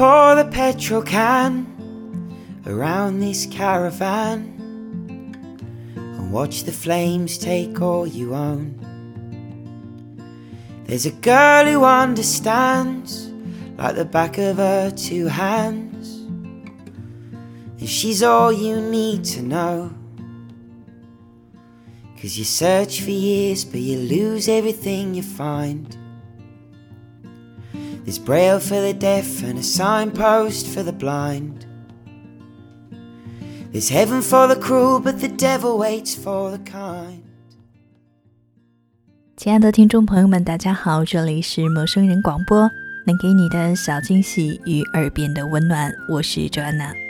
pour the petrol can around this caravan and watch the flames take all you own. There's a girl who understands like the back of her two hands, and she's all you need to know. Cause you search for years, but you lose everything you find. Is braille for the deaf and a signpost for the blind. There's heaven for the cruel, but the devil waits for the kind. 亲爱的听众朋友们，大家好，这里是陌生人广播，能给你的小惊喜与耳边的温暖，我是 Joanna。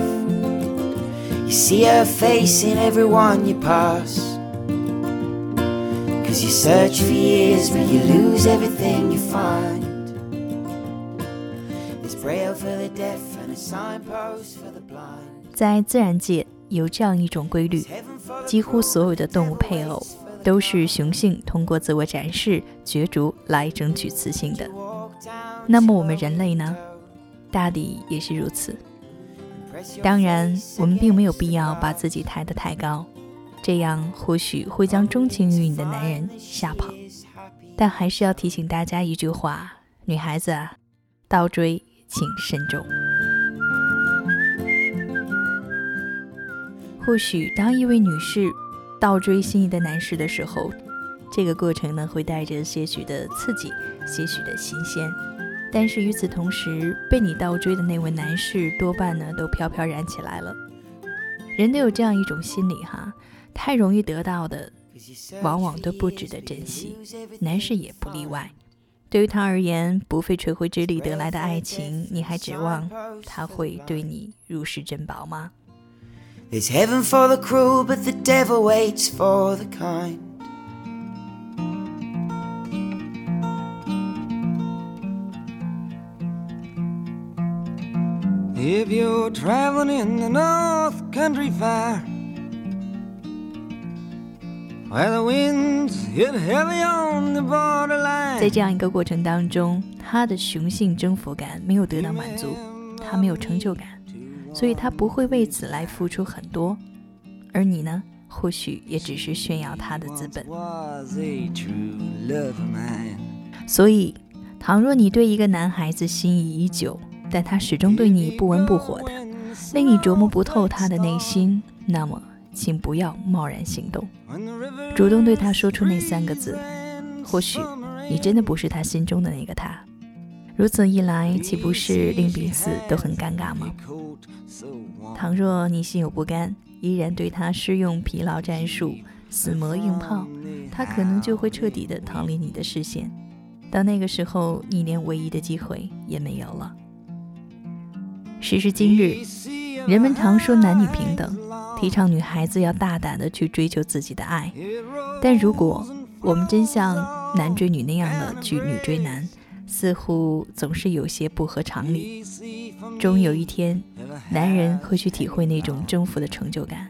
You see her face in everyone you pass. Cause you search for years, but you lose everything you find. There's braille for the deaf and a signpost for the blind. 在自然界有这样一种规律，几乎所有的动物配偶都是雄性通过自我展示、角逐来争取雌性的。那么我们人类呢？大抵也是如此。当然，我们并没有必要把自己抬得太高，这样或许会将钟情于你的男人吓跑。但还是要提醒大家一句话：女孩子啊，倒追。请慎重。或许当一位女士倒追心仪的男士的时候，这个过程呢会带着些许的刺激，些许的新鲜。但是与此同时，被你倒追的那位男士多半呢都飘飘然起来了。人都有这样一种心理哈，太容易得到的，往往都不值得珍惜，男士也不例外。对于他而言，不费吹灰之力得来的爱情，你还指望他会对你如释珍宝吗 it's heaven for the cruel, but the devil waits for the kind. If you're traveling in the North Country Fire. 在这样一个过程当中，他的雄性征服感没有得到满足，他没有成就感，所以他不会为此来付出很多。而你呢，或许也只是炫耀他的资本。所以，倘若你对一个男孩子心仪已久，但他始终对你不温不火的，令你琢磨不透他的内心，那么。请不要贸然行动，主动对他说出那三个字。或许你真的不是他心中的那个他。如此一来，岂不是令彼此都很尴尬吗？倘若你心有不甘，依然对他施用疲劳战术、死磨硬泡，他可能就会彻底的逃离你的视线。到那个时候，你连唯一的机会也没有了。时至今日，人们常说男女平等。提倡女孩子要大胆的去追求自己的爱，但如果我们真像男追女那样的去女追男，似乎总是有些不合常理。终有一天，男人会去体会那种征服的成就感，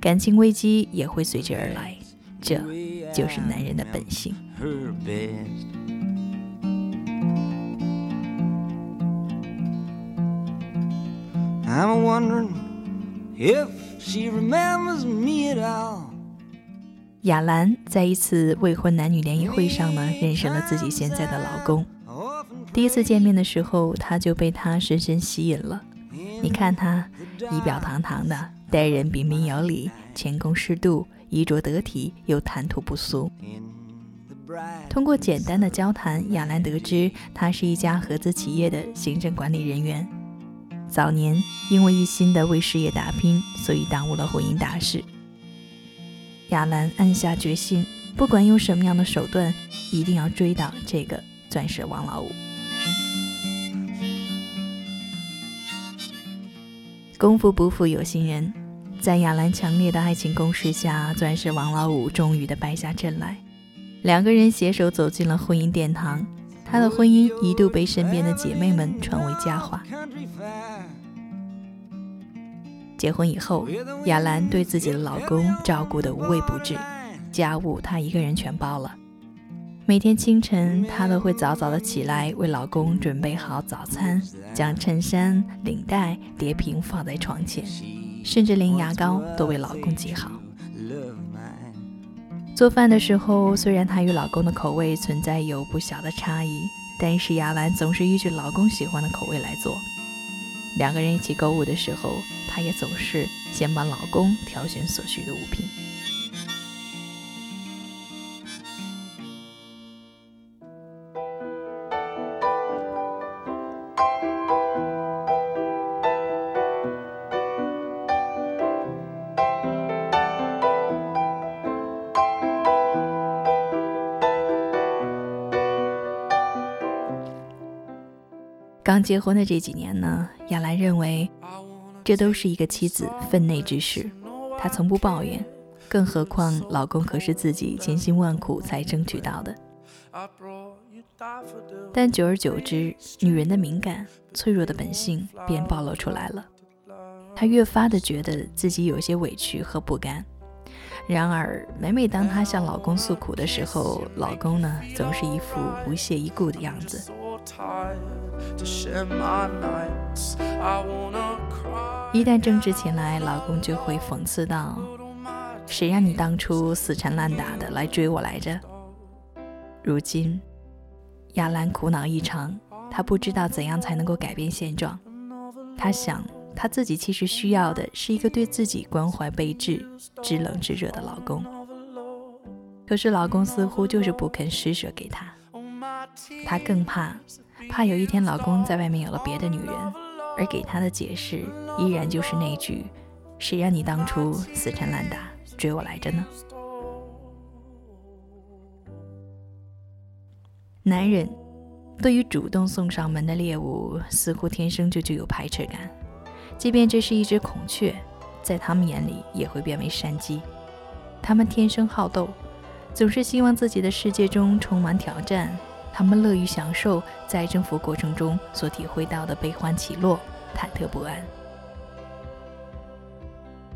感情危机也会随之而来，这就是男人的本性。亚兰在一次未婚男女联谊会上呢，认识了自己现在的老公。第一次见面的时候，他就被他深深吸引了。你看他仪表堂堂的，待人彬彬有礼，谦恭适度，衣着得体，又谈吐不俗。通过简单的交谈，亚兰得知他是一家合资企业的行政管理人员。早年因为一心的为事业打拼，所以耽误了婚姻大事。亚兰暗下决心，不管用什么样的手段，一定要追到这个钻石王老五。功夫不负有心人，在亚兰强烈的爱情攻势下，钻石王老五终于的败下阵来。两个人携手走进了婚姻殿堂，她的婚姻一度被身边的姐妹们传为佳话。结婚以后，亚兰对自己的老公照顾得无微不至，家务她一个人全包了。每天清晨，她都会早早的起来为老公准备好早餐，将衬衫、领带叠平放在床前，甚至连牙膏都为老公挤好。做饭的时候，虽然她与老公的口味存在有不小的差异，但是雅兰总是依据老公喜欢的口味来做。两个人一起购物的时候，她也总是先帮老公挑选所需的物品。刚结婚的这几年呢，亚兰认为这都是一个妻子分内之事，她从不抱怨，更何况老公可是自己千辛万苦才争取到的。但久而久之，女人的敏感、脆弱的本性便暴露出来了，她越发的觉得自己有些委屈和不甘。然而，每每当她向老公诉苦的时候，老公呢总是一副不屑一顾的样子。一旦争执起来，老公就会讽刺道：“谁让你当初死缠烂打的来追我来着？”如今，亚兰苦恼异常，她不知道怎样才能够改变现状。她想，她自己其实需要的是一个对自己关怀备至、知冷知热的老公。可是，老公似乎就是不肯施舍给她。她更怕，怕有一天老公在外面有了别的女人，而给她的解释依然就是那句：“谁让你当初死缠烂打追我来着呢？”男人对于主动送上门的猎物，似乎天生就具有排斥感，即便这是一只孔雀，在他们眼里也会变为山鸡。他们天生好斗，总是希望自己的世界中充满挑战。他们乐于享受在征服过程中所体会到的悲欢起落、忐忑不安。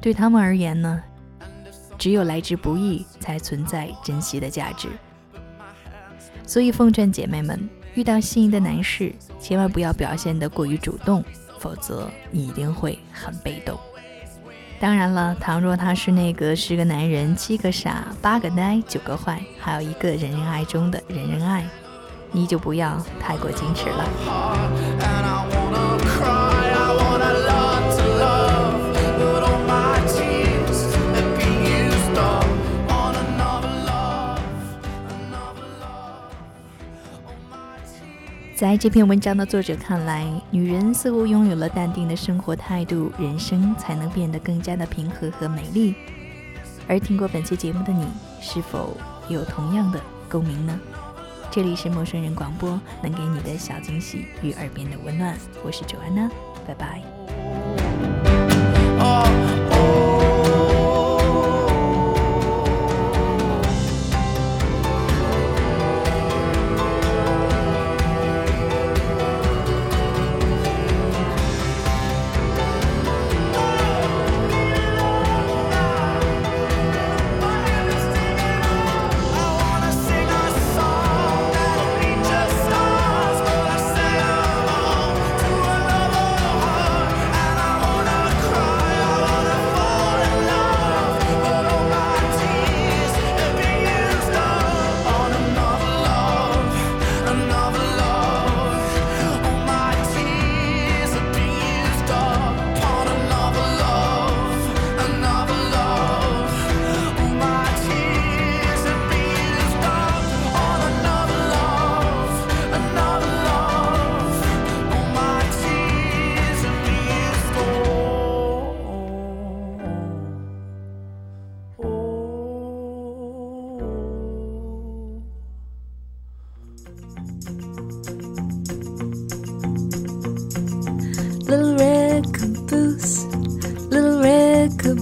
对他们而言呢，只有来之不易才存在珍惜的价值。所以，奉劝姐妹们，遇到心仪的男士，千万不要表现得过于主动，否则你一定会很被动。当然了，倘若他是那个十个男人七个傻、八个呆、九个坏，还有一个人人爱中的人人爱。你就不要太过矜持了。在这篇文章的作者看来，女人似乎拥有了淡定的生活态度，人生才能变得更加的平和和美丽。而听过本期节目的你，是否有同样的共鸣呢？这里是陌生人广播，能给你的小惊喜与耳边的温暖。我是卓安娜，拜拜。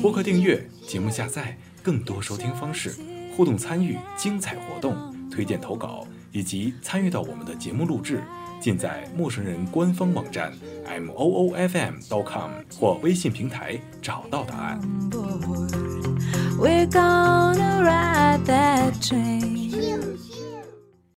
播客订阅、节目下载、更多收听方式、互动参与、精彩活动、推荐投稿以及参与到我们的节目录制，尽在陌生人官方网站 m o o f m dot com 或微信平台找到答案。